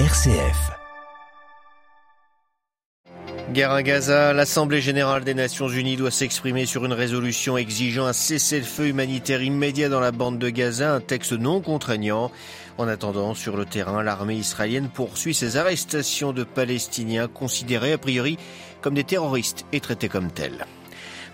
RCF. Guerre à Gaza, l'Assemblée générale des Nations unies doit s'exprimer sur une résolution exigeant un cessez-le-feu humanitaire immédiat dans la bande de Gaza, un texte non contraignant. En attendant, sur le terrain, l'armée israélienne poursuit ses arrestations de Palestiniens considérés a priori comme des terroristes et traités comme tels.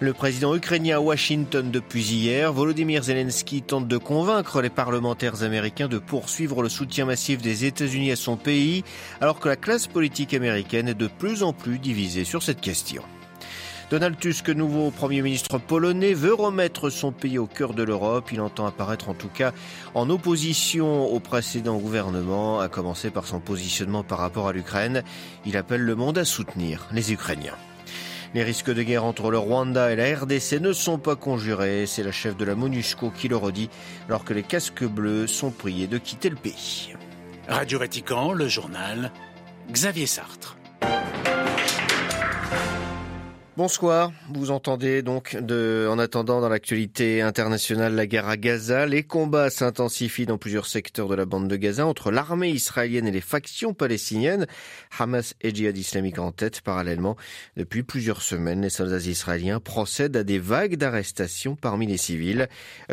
Le président ukrainien à Washington depuis hier, Volodymyr Zelensky tente de convaincre les parlementaires américains de poursuivre le soutien massif des États-Unis à son pays, alors que la classe politique américaine est de plus en plus divisée sur cette question. Donald Tusk, nouveau Premier ministre polonais, veut remettre son pays au cœur de l'Europe. Il entend apparaître en tout cas en opposition au précédent gouvernement, à commencer par son positionnement par rapport à l'Ukraine. Il appelle le monde à soutenir les Ukrainiens. Les risques de guerre entre le Rwanda et la RDC ne sont pas conjurés. C'est la chef de la MONUSCO qui le redit, alors que les casques bleus sont priés de quitter le pays. Radio Vatican, le journal, Xavier Sartre. Bonsoir, vous entendez donc en attendant dans l'actualité internationale la guerre à Gaza, les combats s'intensifient dans plusieurs secteurs de la bande de Gaza entre l'armée israélienne et les factions palestiniennes, Hamas et Djihad islamique en tête parallèlement. Depuis plusieurs semaines, les soldats israéliens procèdent à des vagues d'arrestations parmi les civils,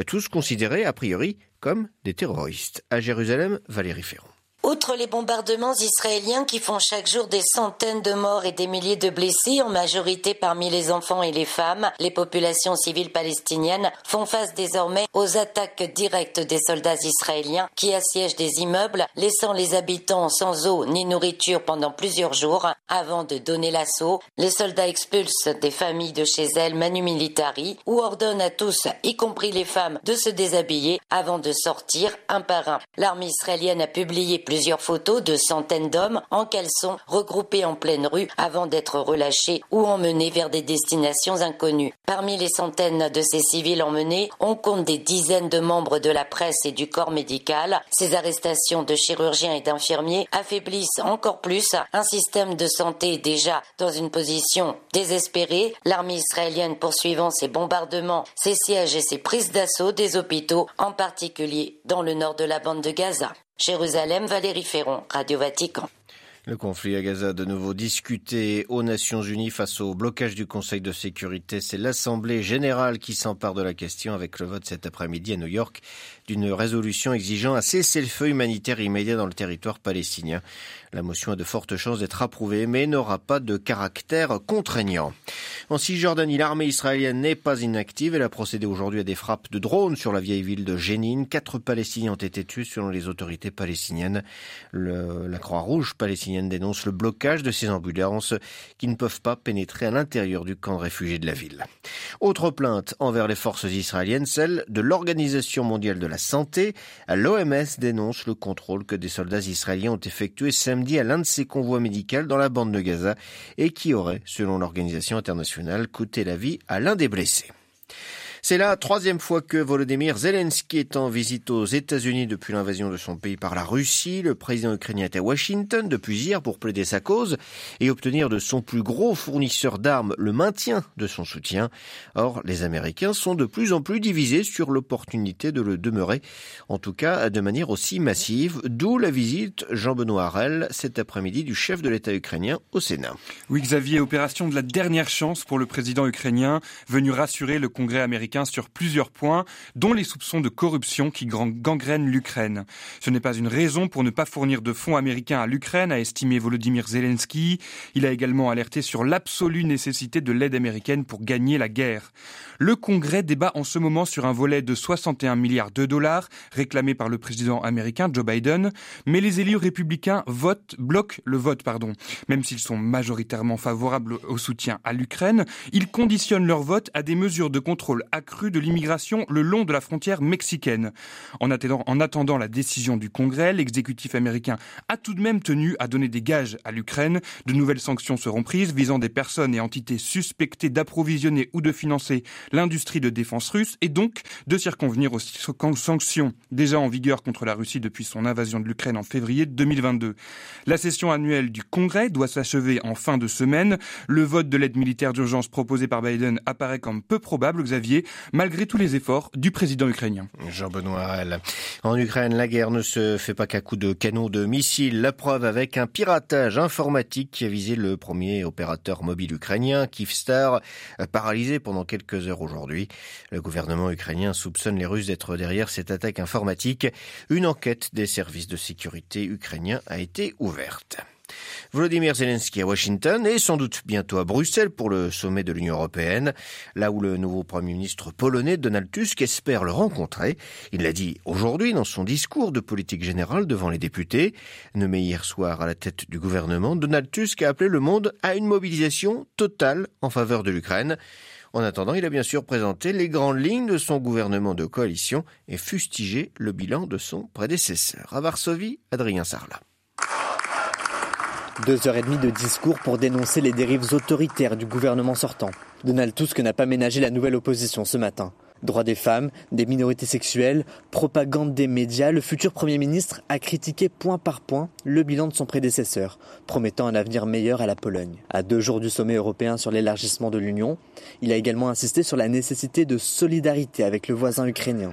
tous considérés a priori comme des terroristes. À Jérusalem, Valérie Ferrand. Outre les bombardements israéliens qui font chaque jour des centaines de morts et des milliers de blessés, en majorité parmi les enfants et les femmes, les populations civiles palestiniennes font face désormais aux attaques directes des soldats israéliens qui assiègent des immeubles, laissant les habitants sans eau ni nourriture pendant plusieurs jours. Avant de donner l'assaut, les soldats expulsent des familles de chez elles manu militari ou ordonnent à tous, y compris les femmes, de se déshabiller avant de sortir un par un. L'armée israélienne a publié plus plusieurs photos de centaines d'hommes en caleçon regroupés en pleine rue avant d'être relâchés ou emmenés vers des destinations inconnues. Parmi les centaines de ces civils emmenés, on compte des dizaines de membres de la presse et du corps médical. Ces arrestations de chirurgiens et d'infirmiers affaiblissent encore plus un système de santé déjà dans une position désespérée. L'armée israélienne poursuivant ses bombardements, ses sièges et ses prises d'assaut des hôpitaux, en particulier dans le nord de la bande de Gaza. Jérusalem, Valérie Ferron, Radio Vatican. Le conflit à Gaza de nouveau discuté aux Nations Unies face au blocage du Conseil de sécurité. C'est l'Assemblée générale qui s'empare de la question avec le vote cet après-midi à New York d'une résolution exigeant un cessez-le-feu humanitaire immédiat dans le territoire palestinien. La motion a de fortes chances d'être approuvée, mais n'aura pas de caractère contraignant. En Cisjordanie, l'armée israélienne n'est pas inactive. Elle a procédé aujourd'hui à des frappes de drones sur la vieille ville de Jénine. Quatre Palestiniens ont été tués selon les autorités palestiniennes. Le, la Croix-Rouge palestinienne dénonce le blocage de ces ambulances qui ne peuvent pas pénétrer à l'intérieur du camp de réfugiés de la ville. Autre plainte envers les forces israéliennes, celle de l'Organisation mondiale de la santé. L'OMS dénonce le contrôle que des soldats israéliens ont effectué samedi à l'un de ses convois médicaux dans la bande de Gaza et qui aurait, selon l'organisation internationale, coûté la vie à l'un des blessés. C'est la troisième fois que Volodymyr Zelensky est en visite aux États-Unis depuis l'invasion de son pays par la Russie. Le président ukrainien est à Washington depuis hier pour plaider sa cause et obtenir de son plus gros fournisseur d'armes le maintien de son soutien. Or, les Américains sont de plus en plus divisés sur l'opportunité de le demeurer, en tout cas de manière aussi massive, d'où la visite Jean-Benoît Harel cet après-midi du chef de l'État ukrainien au Sénat. Oui, Xavier, opération de la dernière chance pour le président ukrainien, venu rassurer le Congrès américain sur plusieurs points, dont les soupçons de corruption qui gangrènent l'Ukraine. Ce n'est pas une raison pour ne pas fournir de fonds américains à l'Ukraine, a estimé Volodymyr Zelensky. Il a également alerté sur l'absolue nécessité de l'aide américaine pour gagner la guerre. Le Congrès débat en ce moment sur un volet de 61 milliards de dollars réclamé par le président américain Joe Biden, mais les élus républicains votent, bloquent le vote, pardon. Même s'ils sont majoritairement favorables au soutien à l'Ukraine, ils conditionnent leur vote à des mesures de contrôle accru de l'immigration le long de la frontière mexicaine. En attendant la décision du Congrès, l'exécutif américain a tout de même tenu à donner des gages à l'Ukraine. De nouvelles sanctions seront prises visant des personnes et entités suspectées d'approvisionner ou de financer l'industrie de défense russe et donc de circonvenir aux sanctions déjà en vigueur contre la Russie depuis son invasion de l'Ukraine en février 2022. La session annuelle du Congrès doit s'achever en fin de semaine. Le vote de l'aide militaire d'urgence proposée par Biden apparaît comme peu probable, Xavier, malgré tous les efforts du président ukrainien. Jean-Benoît En Ukraine, la guerre ne se fait pas qu'à coups de canon de missiles. La preuve avec un piratage informatique qui a visé le premier opérateur mobile ukrainien, Kyivstar, paralysé pendant quelques heures aujourd'hui. Le gouvernement ukrainien soupçonne les Russes d'être derrière cette attaque informatique. Une enquête des services de sécurité ukrainiens a été ouverte. Volodymyr Zelensky à Washington et sans doute bientôt à Bruxelles pour le sommet de l'Union européenne, là où le nouveau Premier ministre polonais Donald Tusk espère le rencontrer. Il l'a dit aujourd'hui dans son discours de politique générale devant les députés. Nommé hier soir à la tête du gouvernement, Donald Tusk a appelé le monde à une mobilisation totale en faveur de l'Ukraine. En attendant, il a bien sûr présenté les grandes lignes de son gouvernement de coalition et fustigé le bilan de son prédécesseur. À Varsovie, Adrien Sarlat. Deux heures et demie de discours pour dénoncer les dérives autoritaires du gouvernement sortant. Donald Tusk n'a pas ménagé la nouvelle opposition ce matin. Droits des femmes, des minorités sexuelles, propagande des médias, le futur Premier ministre a critiqué point par point le bilan de son prédécesseur, promettant un avenir meilleur à la Pologne. À deux jours du sommet européen sur l'élargissement de l'Union, il a également insisté sur la nécessité de solidarité avec le voisin ukrainien.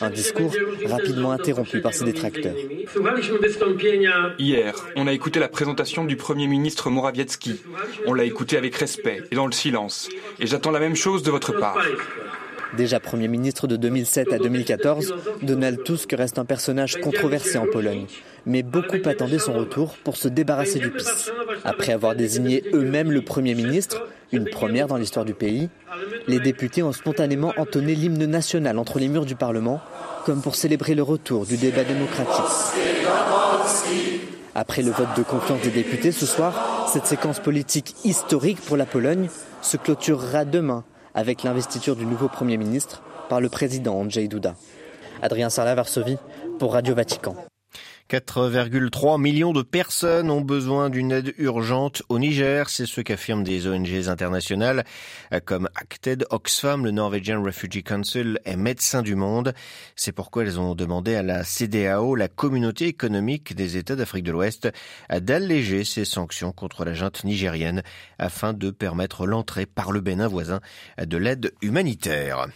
Un discours rapidement interrompu par ses détracteurs. Hier, on a écouté la présentation du Premier ministre Morawiecki. On l'a écouté avec respect et dans le silence. Et j'attends la même chose de votre part. Déjà Premier ministre de 2007 à 2014, Donald Tusk reste un personnage controversé en Pologne. Mais beaucoup attendaient son retour pour se débarrasser du PiS. Après avoir désigné eux-mêmes le Premier ministre, une première dans l'histoire du pays, les députés ont spontanément entonné l'hymne national entre les murs du Parlement, comme pour célébrer le retour du débat démocratique. Après le vote de confiance des députés ce soir, cette séquence politique historique pour la Pologne se clôturera demain avec l'investiture du nouveau Premier ministre par le président Andrzej Duda. Adrien Sarla, Varsovie, pour Radio Vatican. 4,3 millions de personnes ont besoin d'une aide urgente au Niger. C'est ce qu'affirment des ONG internationales comme Acted, Oxfam, le Norwegian Refugee Council et Médecins du Monde. C'est pourquoi elles ont demandé à la CDAO, la communauté économique des États d'Afrique de l'Ouest, d'alléger ses sanctions contre la junte nigérienne afin de permettre l'entrée par le Bénin voisin de l'aide humanitaire.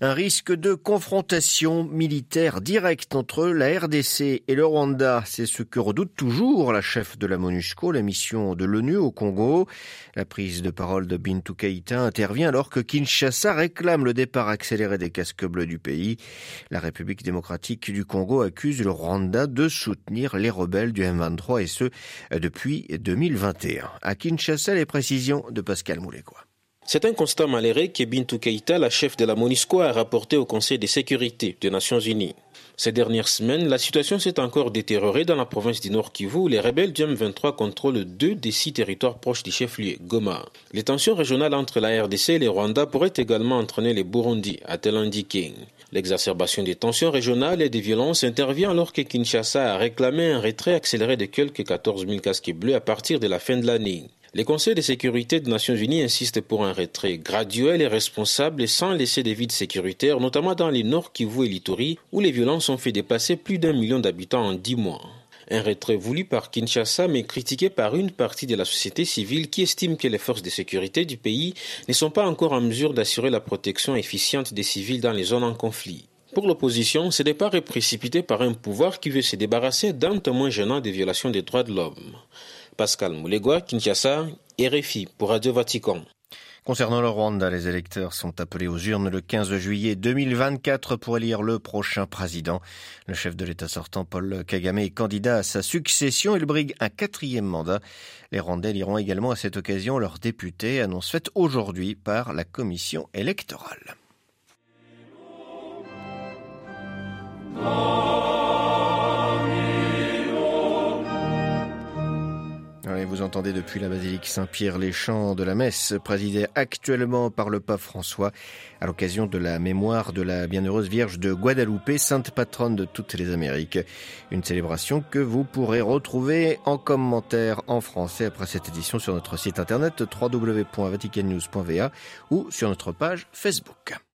Un risque de confrontation militaire directe entre la RDC et le Rwanda, c'est ce que redoute toujours la chef de la MONUSCO, la mission de l'ONU au Congo. La prise de parole de Bintou Keïta intervient alors que Kinshasa réclame le départ accéléré des casques bleus du pays. La République démocratique du Congo accuse le Rwanda de soutenir les rebelles du M23 et ce depuis 2021. À Kinshasa, les précisions de Pascal Moulécois. C'est un constat malheureux que Bintou Keïta, la chef de la MONUSCO, a rapporté au Conseil de sécurité des Nations Unies. Ces dernières semaines, la situation s'est encore détériorée dans la province du Nord Kivu où les rebelles du M23 contrôlent deux des six territoires proches du chef-lieu, Goma. Les tensions régionales entre la RDC et les Rwanda pourraient également entraîner les Burundi, a-t-elle indiqué. L'exacerbation des tensions régionales et des violences intervient alors que Kinshasa a réclamé un retrait accéléré de quelques 14 000 casques bleus à partir de la fin de l'année. Les conseils de sécurité des Nations Unies insistent pour un retrait graduel et responsable et sans laisser des vides sécuritaires, notamment dans les Nord Kivu et l'Ituri, où les violences ont fait dépasser plus d'un million d'habitants en dix mois. Un retrait voulu par Kinshasa mais critiqué par une partie de la société civile qui estime que les forces de sécurité du pays ne sont pas encore en mesure d'assurer la protection efficiente des civils dans les zones en conflit. Pour l'opposition, ce départ est précipité par un pouvoir qui veut se débarrasser d'un témoin gênant des violations des droits de l'homme. Pascal Moulegua, Kinshasa, RFI pour Radio Vatican. Concernant le Rwanda, les électeurs sont appelés aux urnes le 15 juillet 2024 pour élire le prochain président. Le chef de l'État sortant, Paul Kagame, est candidat à sa succession. Il brigue un quatrième mandat. Les Rwandais liront également à cette occasion leurs députés, annonce faite aujourd'hui par la commission électorale. Vous entendez depuis la basilique Saint-Pierre les chants de la messe présidée actuellement par le pape François à l'occasion de la mémoire de la bienheureuse Vierge de Guadalupe, sainte patronne de toutes les Amériques. Une célébration que vous pourrez retrouver en commentaire en français après cette édition sur notre site internet www.vaticannews.va ou sur notre page Facebook.